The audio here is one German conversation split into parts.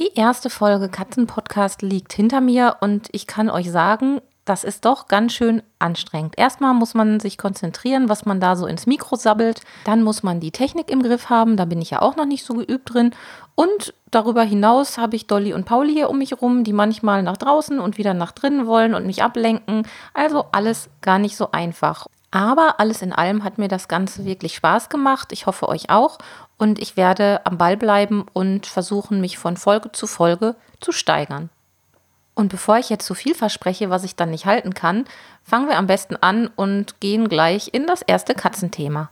Die erste Folge Katzenpodcast liegt hinter mir und ich kann euch sagen, das ist doch ganz schön anstrengend. Erstmal muss man sich konzentrieren, was man da so ins Mikro sabbelt. Dann muss man die Technik im Griff haben, da bin ich ja auch noch nicht so geübt drin. Und darüber hinaus habe ich Dolly und Pauli hier um mich rum, die manchmal nach draußen und wieder nach drinnen wollen und mich ablenken. Also alles gar nicht so einfach. Aber alles in allem hat mir das Ganze wirklich Spaß gemacht. Ich hoffe euch auch. Und ich werde am Ball bleiben und versuchen, mich von Folge zu Folge zu steigern. Und bevor ich jetzt zu viel verspreche, was ich dann nicht halten kann, fangen wir am besten an und gehen gleich in das erste Katzenthema.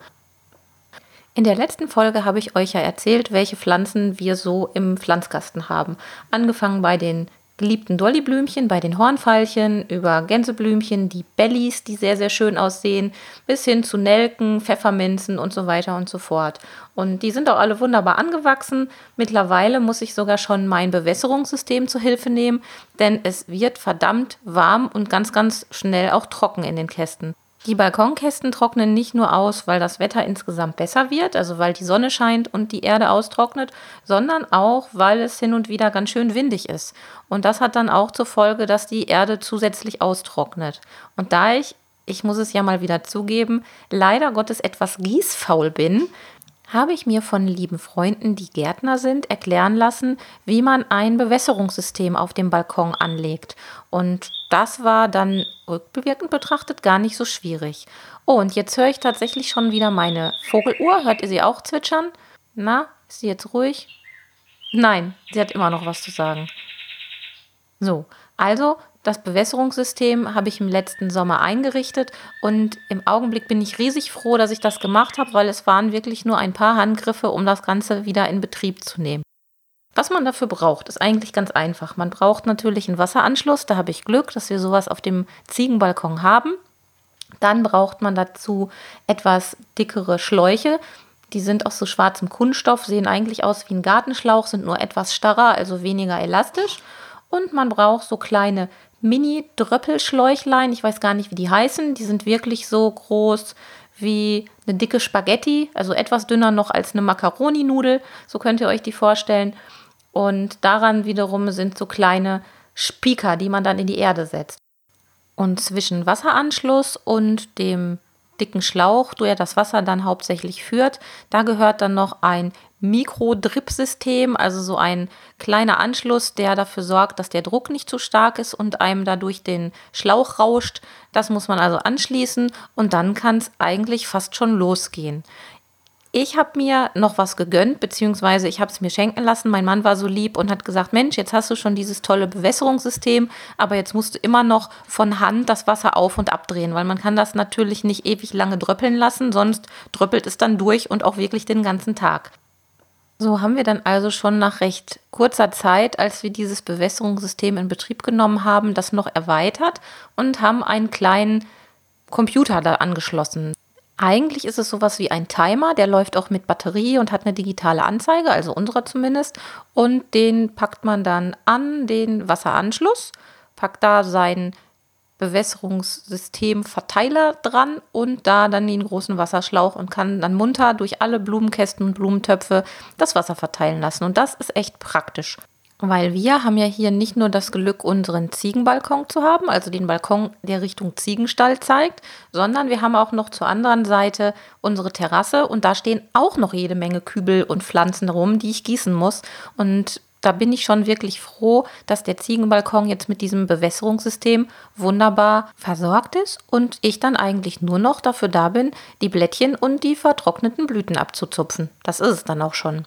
In der letzten Folge habe ich euch ja erzählt, welche Pflanzen wir so im Pflanzkasten haben. Angefangen bei den geliebten Dollyblümchen bei den Hornfeilchen, über Gänseblümchen, die Bellies, die sehr, sehr schön aussehen, bis hin zu Nelken, Pfefferminzen und so weiter und so fort. Und die sind auch alle wunderbar angewachsen. Mittlerweile muss ich sogar schon mein Bewässerungssystem zu Hilfe nehmen, denn es wird verdammt warm und ganz, ganz schnell auch trocken in den Kästen. Die Balkonkästen trocknen nicht nur aus, weil das Wetter insgesamt besser wird, also weil die Sonne scheint und die Erde austrocknet, sondern auch, weil es hin und wieder ganz schön windig ist. Und das hat dann auch zur Folge, dass die Erde zusätzlich austrocknet. Und da ich, ich muss es ja mal wieder zugeben, leider Gottes etwas gießfaul bin, habe ich mir von lieben Freunden, die Gärtner sind, erklären lassen, wie man ein Bewässerungssystem auf dem Balkon anlegt. Und das war dann rückwirkend betrachtet gar nicht so schwierig. Oh, und jetzt höre ich tatsächlich schon wieder meine Vogeluhr. Hört ihr sie auch zwitschern? Na, ist sie jetzt ruhig? Nein, sie hat immer noch was zu sagen. So, also das Bewässerungssystem habe ich im letzten Sommer eingerichtet und im Augenblick bin ich riesig froh, dass ich das gemacht habe, weil es waren wirklich nur ein paar Handgriffe, um das Ganze wieder in Betrieb zu nehmen. Was man dafür braucht, ist eigentlich ganz einfach. Man braucht natürlich einen Wasseranschluss, da habe ich Glück, dass wir sowas auf dem Ziegenbalkon haben. Dann braucht man dazu etwas dickere Schläuche. Die sind aus so schwarzem Kunststoff, sehen eigentlich aus wie ein Gartenschlauch, sind nur etwas starrer, also weniger elastisch. Und man braucht so kleine Mini-Dröppelschläuchlein. Ich weiß gar nicht, wie die heißen. Die sind wirklich so groß wie eine dicke Spaghetti, also etwas dünner noch als eine Macaroni-Nudel. So könnt ihr euch die vorstellen. Und daran wiederum sind so kleine Spieker, die man dann in die Erde setzt. Und zwischen Wasseranschluss und dem dicken Schlauch, der das Wasser dann hauptsächlich führt. Da gehört dann noch ein Mikro-Drip-System, also so ein kleiner Anschluss, der dafür sorgt, dass der Druck nicht zu stark ist und einem dadurch den Schlauch rauscht. Das muss man also anschließen und dann kann es eigentlich fast schon losgehen. Ich habe mir noch was gegönnt, beziehungsweise ich habe es mir schenken lassen. Mein Mann war so lieb und hat gesagt, Mensch, jetzt hast du schon dieses tolle Bewässerungssystem, aber jetzt musst du immer noch von Hand das Wasser auf und abdrehen, weil man kann das natürlich nicht ewig lange dröppeln lassen, sonst dröppelt es dann durch und auch wirklich den ganzen Tag. So haben wir dann also schon nach recht kurzer Zeit, als wir dieses Bewässerungssystem in Betrieb genommen haben, das noch erweitert und haben einen kleinen Computer da angeschlossen. Eigentlich ist es sowas wie ein Timer, der läuft auch mit Batterie und hat eine digitale Anzeige, also unserer zumindest. Und den packt man dann an den Wasseranschluss, packt da seinen Bewässerungssystem-Verteiler dran und da dann den großen Wasserschlauch und kann dann munter durch alle Blumenkästen und Blumentöpfe das Wasser verteilen lassen. Und das ist echt praktisch. Weil wir haben ja hier nicht nur das Glück, unseren Ziegenbalkon zu haben, also den Balkon, der Richtung Ziegenstall zeigt, sondern wir haben auch noch zur anderen Seite unsere Terrasse und da stehen auch noch jede Menge Kübel und Pflanzen rum, die ich gießen muss. Und da bin ich schon wirklich froh, dass der Ziegenbalkon jetzt mit diesem Bewässerungssystem wunderbar versorgt ist und ich dann eigentlich nur noch dafür da bin, die Blättchen und die vertrockneten Blüten abzuzupfen. Das ist es dann auch schon.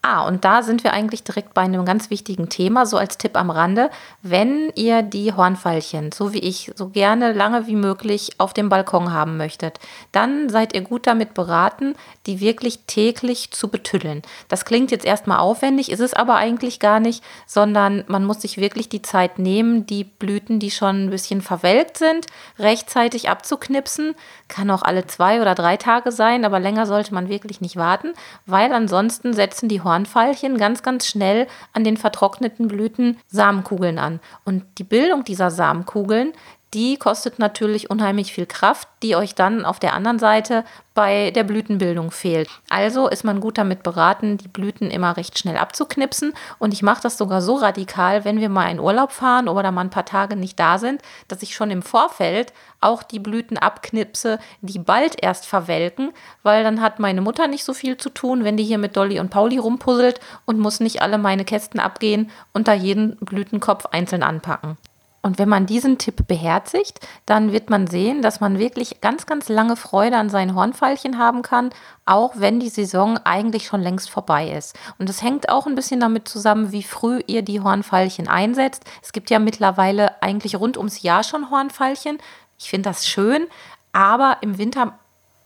Ah, und da sind wir eigentlich direkt bei einem ganz wichtigen Thema, so als Tipp am Rande. Wenn ihr die Hornfeilchen, so wie ich, so gerne lange wie möglich auf dem Balkon haben möchtet, dann seid ihr gut damit beraten, die wirklich täglich zu betüddeln. Das klingt jetzt erstmal aufwendig, ist es aber eigentlich gar nicht, sondern man muss sich wirklich die Zeit nehmen, die Blüten, die schon ein bisschen verwelkt sind, rechtzeitig abzuknipsen. Kann auch alle zwei oder drei Tage sein, aber länger sollte man wirklich nicht warten, weil ansonsten setzen die Hornfeilchen ganz, ganz schnell an den vertrockneten Blüten Samenkugeln an. Und die Bildung dieser Samenkugeln, die kostet natürlich unheimlich viel Kraft, die euch dann auf der anderen Seite bei der Blütenbildung fehlt. Also ist man gut damit beraten, die Blüten immer recht schnell abzuknipsen. Und ich mache das sogar so radikal, wenn wir mal in Urlaub fahren oder mal ein paar Tage nicht da sind, dass ich schon im Vorfeld auch die Blüten abknipse, die bald erst verwelken, weil dann hat meine Mutter nicht so viel zu tun, wenn die hier mit Dolly und Pauli rumpuzzelt und muss nicht alle meine Kästen abgehen und da jeden Blütenkopf einzeln anpacken. Und wenn man diesen Tipp beherzigt, dann wird man sehen, dass man wirklich ganz, ganz lange Freude an seinen Hornfeilchen haben kann, auch wenn die Saison eigentlich schon längst vorbei ist. Und das hängt auch ein bisschen damit zusammen, wie früh ihr die Hornfeilchen einsetzt. Es gibt ja mittlerweile eigentlich rund ums Jahr schon Hornfeilchen. Ich finde das schön, aber im Winter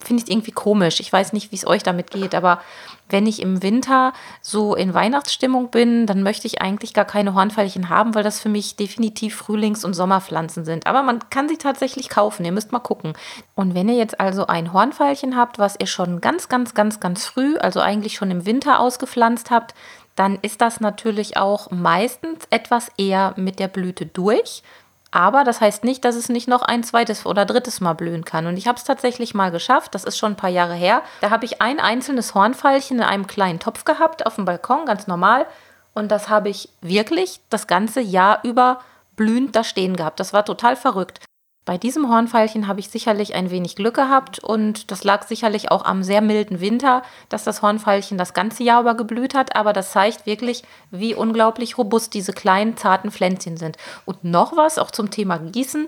finde ich irgendwie komisch. Ich weiß nicht, wie es euch damit geht, aber wenn ich im Winter so in Weihnachtsstimmung bin, dann möchte ich eigentlich gar keine Hornfeilchen haben, weil das für mich definitiv Frühlings- und Sommerpflanzen sind. Aber man kann sie tatsächlich kaufen, ihr müsst mal gucken. Und wenn ihr jetzt also ein Hornfeilchen habt, was ihr schon ganz, ganz, ganz, ganz früh, also eigentlich schon im Winter ausgepflanzt habt, dann ist das natürlich auch meistens etwas eher mit der Blüte durch. Aber das heißt nicht, dass es nicht noch ein zweites oder drittes Mal blühen kann. Und ich habe es tatsächlich mal geschafft, das ist schon ein paar Jahre her. Da habe ich ein einzelnes Hornfeilchen in einem kleinen Topf gehabt, auf dem Balkon, ganz normal. Und das habe ich wirklich das ganze Jahr über blühend da stehen gehabt. Das war total verrückt. Bei diesem Hornfeilchen habe ich sicherlich ein wenig Glück gehabt und das lag sicherlich auch am sehr milden Winter, dass das Hornfeilchen das ganze Jahr über geblüht hat, aber das zeigt wirklich, wie unglaublich robust diese kleinen, zarten Pflänzchen sind. Und noch was, auch zum Thema Gießen.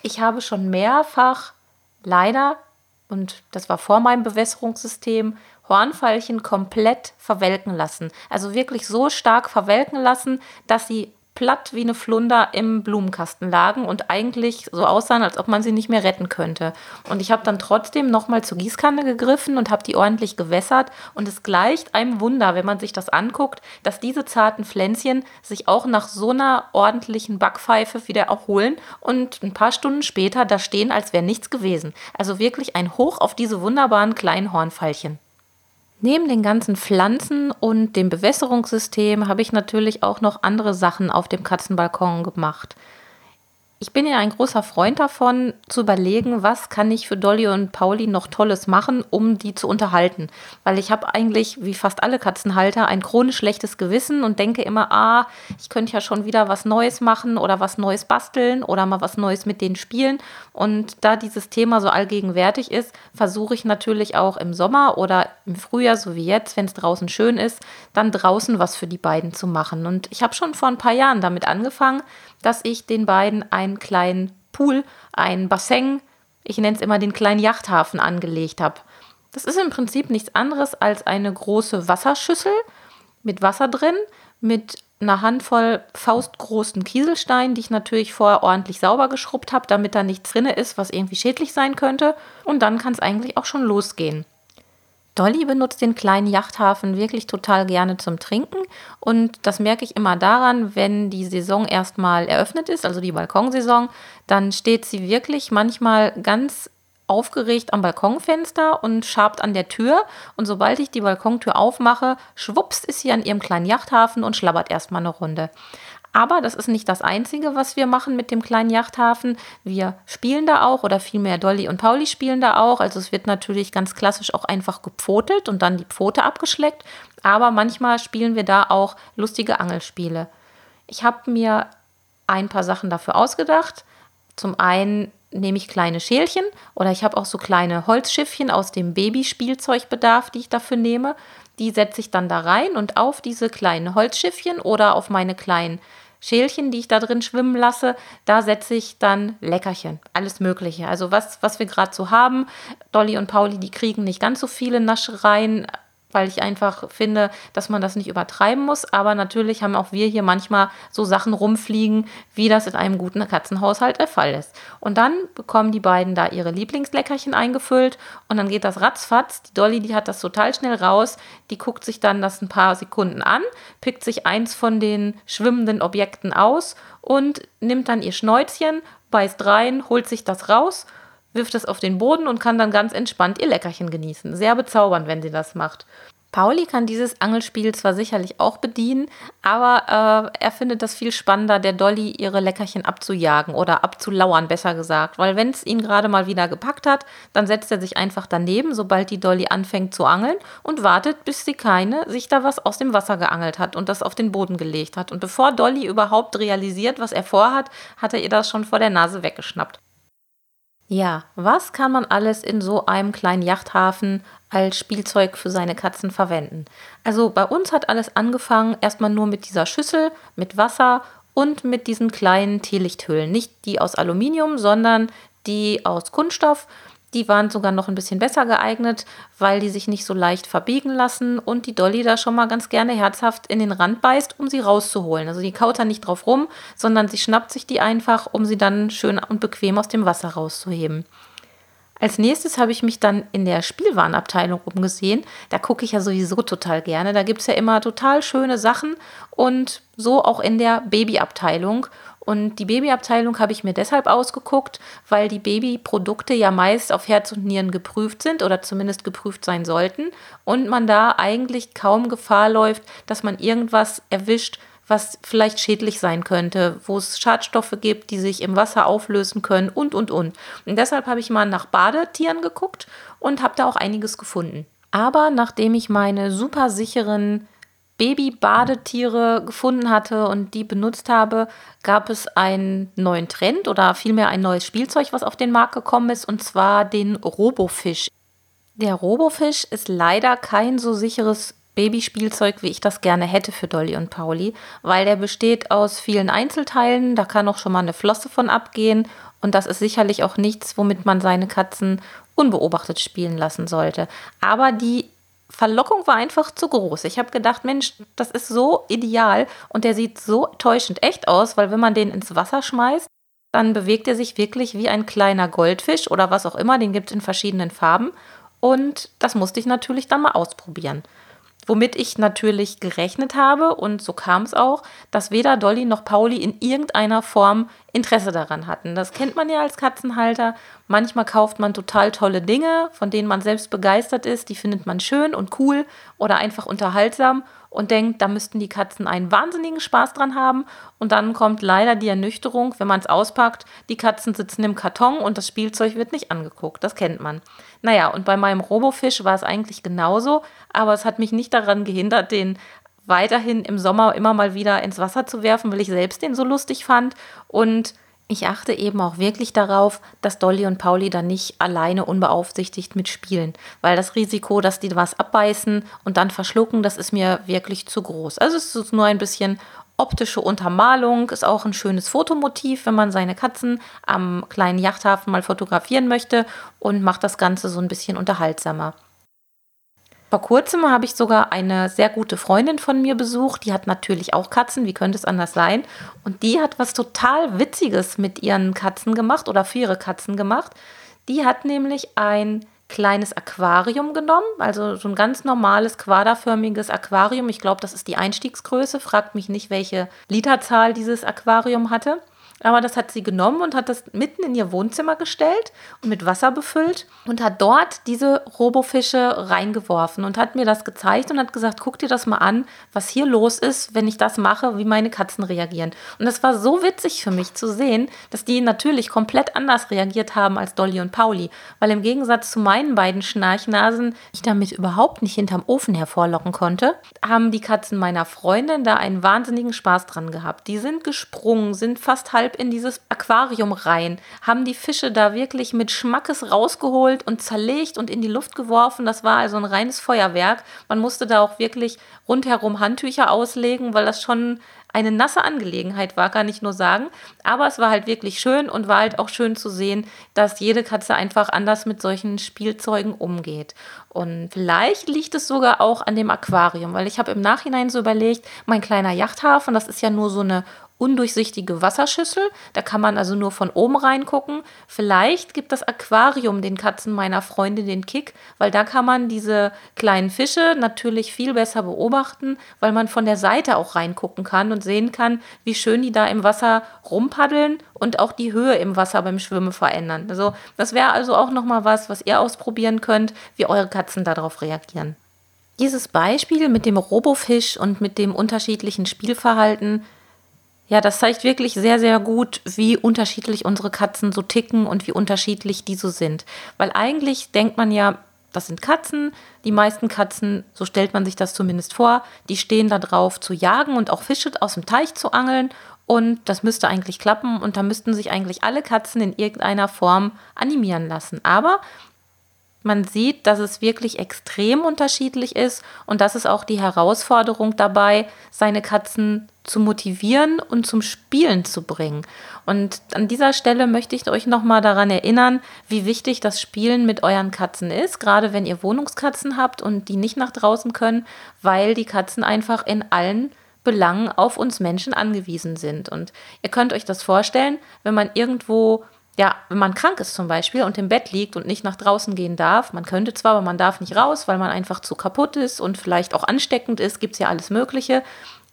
Ich habe schon mehrfach leider, und das war vor meinem Bewässerungssystem, Hornfeilchen komplett verwelken lassen. Also wirklich so stark verwelken lassen, dass sie platt wie eine Flunder im Blumenkasten lagen und eigentlich so aussahen, als ob man sie nicht mehr retten könnte. Und ich habe dann trotzdem nochmal zur Gießkanne gegriffen und habe die ordentlich gewässert. Und es gleicht einem Wunder, wenn man sich das anguckt, dass diese zarten Pflänzchen sich auch nach so einer ordentlichen Backpfeife wieder erholen und ein paar Stunden später da stehen, als wäre nichts gewesen. Also wirklich ein Hoch auf diese wunderbaren kleinen Hornfeilchen. Neben den ganzen Pflanzen und dem Bewässerungssystem habe ich natürlich auch noch andere Sachen auf dem Katzenbalkon gemacht. Ich bin ja ein großer Freund davon, zu überlegen, was kann ich für Dolly und Pauli noch Tolles machen, um die zu unterhalten. Weil ich habe eigentlich, wie fast alle Katzenhalter, ein chronisch schlechtes Gewissen und denke immer, ah, ich könnte ja schon wieder was Neues machen oder was Neues basteln oder mal was Neues mit denen spielen. Und da dieses Thema so allgegenwärtig ist, versuche ich natürlich auch im Sommer oder im Frühjahr, so wie jetzt, wenn es draußen schön ist, dann draußen was für die beiden zu machen. Und ich habe schon vor ein paar Jahren damit angefangen, dass ich den beiden einen kleinen Pool, ein Bassin, ich nenne es immer den kleinen Yachthafen angelegt habe. Das ist im Prinzip nichts anderes als eine große Wasserschüssel mit Wasser drin, mit einer Handvoll faustgroßen Kieselsteinen, die ich natürlich vorher ordentlich sauber geschrubbt habe, damit da nichts drin ist, was irgendwie schädlich sein könnte. Und dann kann es eigentlich auch schon losgehen. Dolly benutzt den kleinen Yachthafen wirklich total gerne zum Trinken und das merke ich immer daran, wenn die Saison erstmal eröffnet ist, also die Balkonsaison, dann steht sie wirklich manchmal ganz aufgeregt am Balkonfenster und schabt an der Tür und sobald ich die Balkontür aufmache, schwupps ist sie an ihrem kleinen Yachthafen und schlabbert erstmal eine Runde. Aber das ist nicht das Einzige, was wir machen mit dem kleinen Yachthafen. Wir spielen da auch oder vielmehr Dolly und Pauli spielen da auch. Also es wird natürlich ganz klassisch auch einfach gepfotet und dann die Pfote abgeschleckt. Aber manchmal spielen wir da auch lustige Angelspiele. Ich habe mir ein paar Sachen dafür ausgedacht. Zum einen nehme ich kleine Schälchen oder ich habe auch so kleine Holzschiffchen aus dem Babyspielzeugbedarf, die ich dafür nehme. Die setze ich dann da rein und auf diese kleinen Holzschiffchen oder auf meine kleinen Schälchen, die ich da drin schwimmen lasse, da setze ich dann Leckerchen, alles Mögliche. Also was, was wir gerade so haben. Dolly und Pauli, die kriegen nicht ganz so viele Naschereien. Weil ich einfach finde, dass man das nicht übertreiben muss. Aber natürlich haben auch wir hier manchmal so Sachen rumfliegen, wie das in einem guten Katzenhaushalt der Fall ist. Und dann bekommen die beiden da ihre Lieblingsleckerchen eingefüllt und dann geht das ratzfatz. Die Dolly, die hat das total schnell raus. Die guckt sich dann das ein paar Sekunden an, pickt sich eins von den schwimmenden Objekten aus und nimmt dann ihr Schnäuzchen, beißt rein, holt sich das raus wirft es auf den Boden und kann dann ganz entspannt ihr Leckerchen genießen. Sehr bezaubernd, wenn sie das macht. Pauli kann dieses Angelspiel zwar sicherlich auch bedienen, aber äh, er findet das viel spannender, der Dolly ihre Leckerchen abzujagen oder abzulauern, besser gesagt. Weil wenn es ihn gerade mal wieder gepackt hat, dann setzt er sich einfach daneben, sobald die Dolly anfängt zu angeln und wartet, bis sie keine sich da was aus dem Wasser geangelt hat und das auf den Boden gelegt hat. Und bevor Dolly überhaupt realisiert, was er vorhat, hat er ihr das schon vor der Nase weggeschnappt. Ja, was kann man alles in so einem kleinen Yachthafen als Spielzeug für seine Katzen verwenden? Also bei uns hat alles angefangen erstmal nur mit dieser Schüssel, mit Wasser und mit diesen kleinen Teelichthüllen. Nicht die aus Aluminium, sondern die aus Kunststoff. Die waren sogar noch ein bisschen besser geeignet, weil die sich nicht so leicht verbiegen lassen und die Dolly da schon mal ganz gerne herzhaft in den Rand beißt, um sie rauszuholen. Also die kaut da nicht drauf rum, sondern sie schnappt sich die einfach, um sie dann schön und bequem aus dem Wasser rauszuheben. Als nächstes habe ich mich dann in der Spielwarenabteilung umgesehen. Da gucke ich ja sowieso total gerne. Da gibt es ja immer total schöne Sachen und so auch in der Babyabteilung. Und die Babyabteilung habe ich mir deshalb ausgeguckt, weil die Babyprodukte ja meist auf Herz und Nieren geprüft sind oder zumindest geprüft sein sollten und man da eigentlich kaum Gefahr läuft, dass man irgendwas erwischt, was vielleicht schädlich sein könnte, wo es Schadstoffe gibt, die sich im Wasser auflösen können und, und, und. Und deshalb habe ich mal nach Badetieren geguckt und habe da auch einiges gefunden. Aber nachdem ich meine super sicheren Baby-Badetiere gefunden hatte und die benutzt habe, gab es einen neuen Trend oder vielmehr ein neues Spielzeug, was auf den Markt gekommen ist, und zwar den Robofisch. Der Robofisch ist leider kein so sicheres Babyspielzeug, wie ich das gerne hätte für Dolly und Pauli, weil der besteht aus vielen Einzelteilen, da kann auch schon mal eine Flosse von abgehen und das ist sicherlich auch nichts, womit man seine Katzen unbeobachtet spielen lassen sollte. Aber die Verlockung war einfach zu groß. Ich habe gedacht, Mensch, das ist so ideal und der sieht so täuschend echt aus, weil wenn man den ins Wasser schmeißt, dann bewegt er sich wirklich wie ein kleiner Goldfisch oder was auch immer. Den gibt es in verschiedenen Farben. Und das musste ich natürlich dann mal ausprobieren. Womit ich natürlich gerechnet habe, und so kam es auch, dass weder Dolly noch Pauli in irgendeiner Form Interesse daran hatten. Das kennt man ja als Katzenhalter. Manchmal kauft man total tolle Dinge, von denen man selbst begeistert ist. Die findet man schön und cool oder einfach unterhaltsam und denkt, da müssten die Katzen einen wahnsinnigen Spaß dran haben. Und dann kommt leider die Ernüchterung, wenn man es auspackt, die Katzen sitzen im Karton und das Spielzeug wird nicht angeguckt. Das kennt man. Naja, und bei meinem Robofisch war es eigentlich genauso, aber es hat mich nicht daran gehindert, den weiterhin im Sommer immer mal wieder ins Wasser zu werfen, weil ich selbst den so lustig fand. Und ich achte eben auch wirklich darauf, dass Dolly und Pauli da nicht alleine unbeaufsichtigt mitspielen, weil das Risiko, dass die was abbeißen und dann verschlucken, das ist mir wirklich zu groß. Also es ist nur ein bisschen optische Untermalung, ist auch ein schönes Fotomotiv, wenn man seine Katzen am kleinen Yachthafen mal fotografieren möchte und macht das Ganze so ein bisschen unterhaltsamer. Vor kurzem habe ich sogar eine sehr gute Freundin von mir besucht. Die hat natürlich auch Katzen, wie könnte es anders sein? Und die hat was total Witziges mit ihren Katzen gemacht oder für ihre Katzen gemacht. Die hat nämlich ein kleines Aquarium genommen, also so ein ganz normales quaderförmiges Aquarium. Ich glaube, das ist die Einstiegsgröße. Fragt mich nicht, welche Literzahl dieses Aquarium hatte. Aber das hat sie genommen und hat das mitten in ihr Wohnzimmer gestellt und mit Wasser befüllt und hat dort diese Robofische reingeworfen und hat mir das gezeigt und hat gesagt, guck dir das mal an, was hier los ist, wenn ich das mache, wie meine Katzen reagieren. Und das war so witzig für mich zu sehen, dass die natürlich komplett anders reagiert haben als Dolly und Pauli, weil im Gegensatz zu meinen beiden Schnarchnasen ich damit überhaupt nicht hinterm Ofen hervorlocken konnte, haben die Katzen meiner Freundin da einen wahnsinnigen Spaß dran gehabt. Die sind gesprungen, sind fast halb halb in dieses Aquarium rein, haben die Fische da wirklich mit Schmackes rausgeholt und zerlegt und in die Luft geworfen. Das war also ein reines Feuerwerk. Man musste da auch wirklich rundherum Handtücher auslegen, weil das schon eine nasse Angelegenheit war, kann ich nur sagen. Aber es war halt wirklich schön und war halt auch schön zu sehen, dass jede Katze einfach anders mit solchen Spielzeugen umgeht. Und vielleicht liegt es sogar auch an dem Aquarium, weil ich habe im Nachhinein so überlegt, mein kleiner Yachthafen, das ist ja nur so eine undurchsichtige Wasserschüssel. Da kann man also nur von oben reingucken. Vielleicht gibt das Aquarium den Katzen meiner Freundin den Kick, weil da kann man diese kleinen Fische natürlich viel besser beobachten, weil man von der Seite auch reingucken kann und sehen kann, wie schön die da im Wasser rumpaddeln und auch die Höhe im Wasser beim Schwimmen verändern. Also das wäre also auch noch mal was, was ihr ausprobieren könnt, wie eure Katzen darauf reagieren. Dieses Beispiel mit dem Robofisch und mit dem unterschiedlichen Spielverhalten ja, das zeigt wirklich sehr, sehr gut, wie unterschiedlich unsere Katzen so ticken und wie unterschiedlich die so sind. Weil eigentlich denkt man ja, das sind Katzen. Die meisten Katzen, so stellt man sich das zumindest vor, die stehen da drauf zu jagen und auch Fische aus dem Teich zu angeln. Und das müsste eigentlich klappen und da müssten sich eigentlich alle Katzen in irgendeiner Form animieren lassen. Aber man sieht, dass es wirklich extrem unterschiedlich ist und das ist auch die Herausforderung dabei, seine Katzen zu motivieren und zum Spielen zu bringen. Und an dieser Stelle möchte ich euch nochmal daran erinnern, wie wichtig das Spielen mit euren Katzen ist, gerade wenn ihr Wohnungskatzen habt und die nicht nach draußen können, weil die Katzen einfach in allen Belangen auf uns Menschen angewiesen sind. Und ihr könnt euch das vorstellen, wenn man irgendwo ja, wenn man krank ist zum Beispiel und im Bett liegt und nicht nach draußen gehen darf, man könnte zwar, aber man darf nicht raus, weil man einfach zu kaputt ist und vielleicht auch ansteckend ist, gibt es ja alles Mögliche.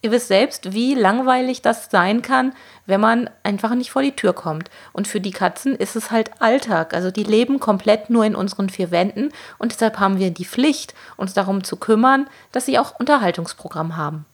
Ihr wisst selbst, wie langweilig das sein kann, wenn man einfach nicht vor die Tür kommt. Und für die Katzen ist es halt Alltag. Also die leben komplett nur in unseren vier Wänden und deshalb haben wir die Pflicht, uns darum zu kümmern, dass sie auch Unterhaltungsprogramm haben.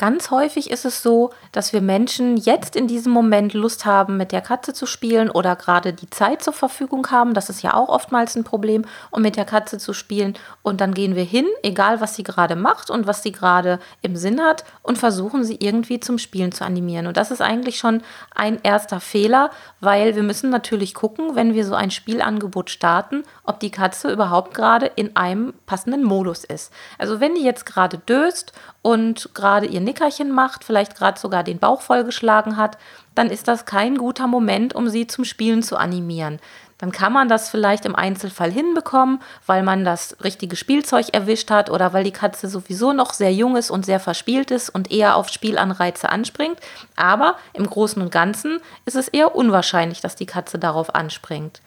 Ganz häufig ist es so, dass wir Menschen jetzt in diesem Moment Lust haben, mit der Katze zu spielen oder gerade die Zeit zur Verfügung haben. Das ist ja auch oftmals ein Problem, um mit der Katze zu spielen. Und dann gehen wir hin, egal was sie gerade macht und was sie gerade im Sinn hat, und versuchen sie irgendwie zum Spielen zu animieren. Und das ist eigentlich schon ein erster Fehler, weil wir müssen natürlich gucken, wenn wir so ein Spielangebot starten, ob die Katze überhaupt gerade in einem passenden Modus ist. Also wenn die jetzt gerade döst und gerade ihr Nickerchen macht, vielleicht gerade sogar den Bauch vollgeschlagen hat, dann ist das kein guter Moment, um sie zum Spielen zu animieren. Dann kann man das vielleicht im Einzelfall hinbekommen, weil man das richtige Spielzeug erwischt hat oder weil die Katze sowieso noch sehr jung ist und sehr verspielt ist und eher auf Spielanreize anspringt. Aber im Großen und Ganzen ist es eher unwahrscheinlich, dass die Katze darauf anspringt.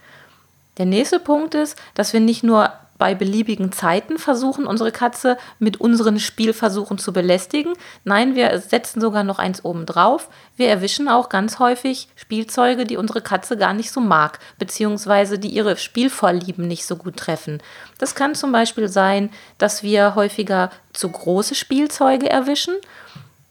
Der nächste Punkt ist, dass wir nicht nur bei beliebigen Zeiten versuchen, unsere Katze mit unseren Spielversuchen zu belästigen. Nein, wir setzen sogar noch eins oben drauf. Wir erwischen auch ganz häufig Spielzeuge, die unsere Katze gar nicht so mag, beziehungsweise die ihre Spielvorlieben nicht so gut treffen. Das kann zum Beispiel sein, dass wir häufiger zu große Spielzeuge erwischen.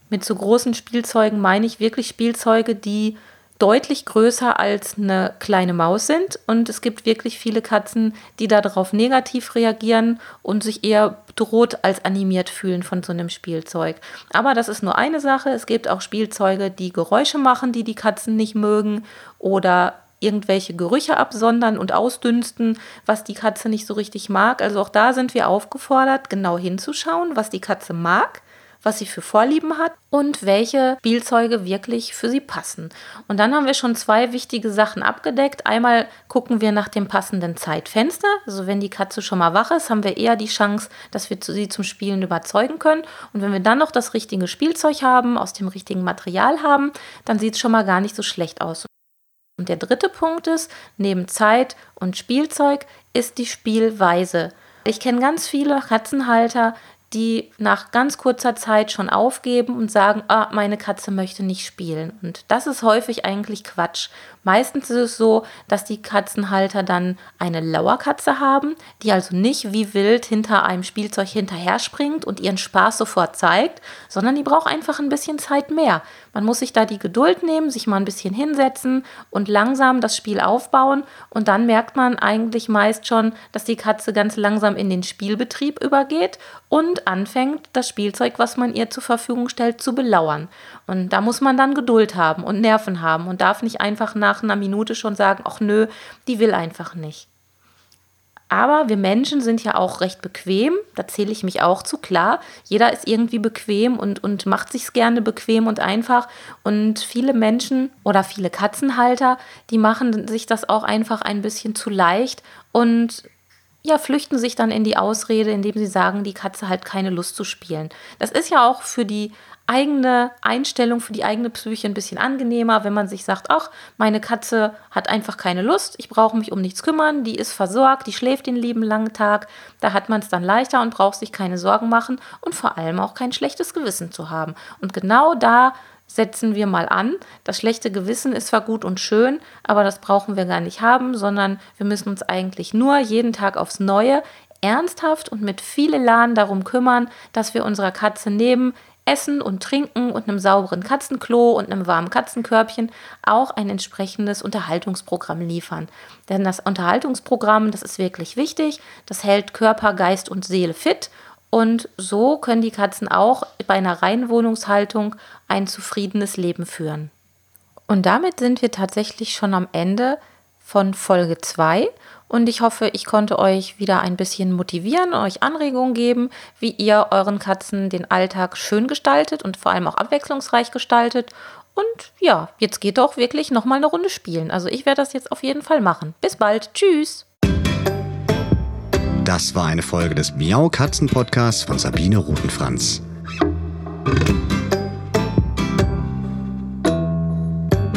Mit zu großen Spielzeugen meine ich wirklich Spielzeuge, die deutlich größer als eine kleine Maus sind. Und es gibt wirklich viele Katzen, die darauf negativ reagieren und sich eher bedroht als animiert fühlen von so einem Spielzeug. Aber das ist nur eine Sache. Es gibt auch Spielzeuge, die Geräusche machen, die die Katzen nicht mögen oder irgendwelche Gerüche absondern und ausdünsten, was die Katze nicht so richtig mag. Also auch da sind wir aufgefordert, genau hinzuschauen, was die Katze mag was sie für Vorlieben hat und welche Spielzeuge wirklich für sie passen. Und dann haben wir schon zwei wichtige Sachen abgedeckt. Einmal gucken wir nach dem passenden Zeitfenster. Also wenn die Katze schon mal wach ist, haben wir eher die Chance, dass wir sie zum Spielen überzeugen können. Und wenn wir dann noch das richtige Spielzeug haben, aus dem richtigen Material haben, dann sieht es schon mal gar nicht so schlecht aus. Und der dritte Punkt ist, neben Zeit und Spielzeug ist die Spielweise. Ich kenne ganz viele Katzenhalter, die nach ganz kurzer Zeit schon aufgeben und sagen, ah, meine Katze möchte nicht spielen. Und das ist häufig eigentlich Quatsch. Meistens ist es so, dass die Katzenhalter dann eine Lauerkatze haben, die also nicht wie wild hinter einem Spielzeug hinterher springt und ihren Spaß sofort zeigt, sondern die braucht einfach ein bisschen Zeit mehr. Man muss sich da die Geduld nehmen, sich mal ein bisschen hinsetzen und langsam das Spiel aufbauen und dann merkt man eigentlich meist schon, dass die Katze ganz langsam in den Spielbetrieb übergeht und anfängt, das Spielzeug, was man ihr zur Verfügung stellt, zu belauern. Und da muss man dann Geduld haben und Nerven haben und darf nicht einfach nach einer Minute schon sagen, ach nö, die will einfach nicht. Aber wir Menschen sind ja auch recht bequem, da zähle ich mich auch zu, klar. Jeder ist irgendwie bequem und, und macht sich gerne bequem und einfach. Und viele Menschen oder viele Katzenhalter, die machen sich das auch einfach ein bisschen zu leicht und ja, flüchten sich dann in die Ausrede, indem sie sagen, die Katze hat keine Lust zu spielen. Das ist ja auch für die eigene Einstellung, für die eigene Psyche ein bisschen angenehmer, wenn man sich sagt, ach, meine Katze hat einfach keine Lust, ich brauche mich um nichts kümmern, die ist versorgt, die schläft den lieben langen Tag. Da hat man es dann leichter und braucht sich keine Sorgen machen und vor allem auch kein schlechtes Gewissen zu haben. Und genau da setzen wir mal an. Das schlechte Gewissen ist zwar gut und schön, aber das brauchen wir gar nicht haben, sondern wir müssen uns eigentlich nur jeden Tag aufs Neue ernsthaft und mit viel Elan darum kümmern, dass wir unserer Katze neben Essen und Trinken und einem sauberen Katzenklo und einem warmen Katzenkörbchen auch ein entsprechendes Unterhaltungsprogramm liefern. Denn das Unterhaltungsprogramm, das ist wirklich wichtig, das hält Körper, Geist und Seele fit und so können die Katzen auch bei einer reinen Wohnungshaltung ein zufriedenes Leben führen. Und damit sind wir tatsächlich schon am Ende von Folge 2 und ich hoffe, ich konnte euch wieder ein bisschen motivieren, euch Anregungen geben, wie ihr euren Katzen den Alltag schön gestaltet und vor allem auch abwechslungsreich gestaltet. Und ja, jetzt geht doch wirklich nochmal eine Runde spielen. Also ich werde das jetzt auf jeden Fall machen. Bis bald. Tschüss. Das war eine Folge des Miau Katzen Podcasts von Sabine Rutenfranz.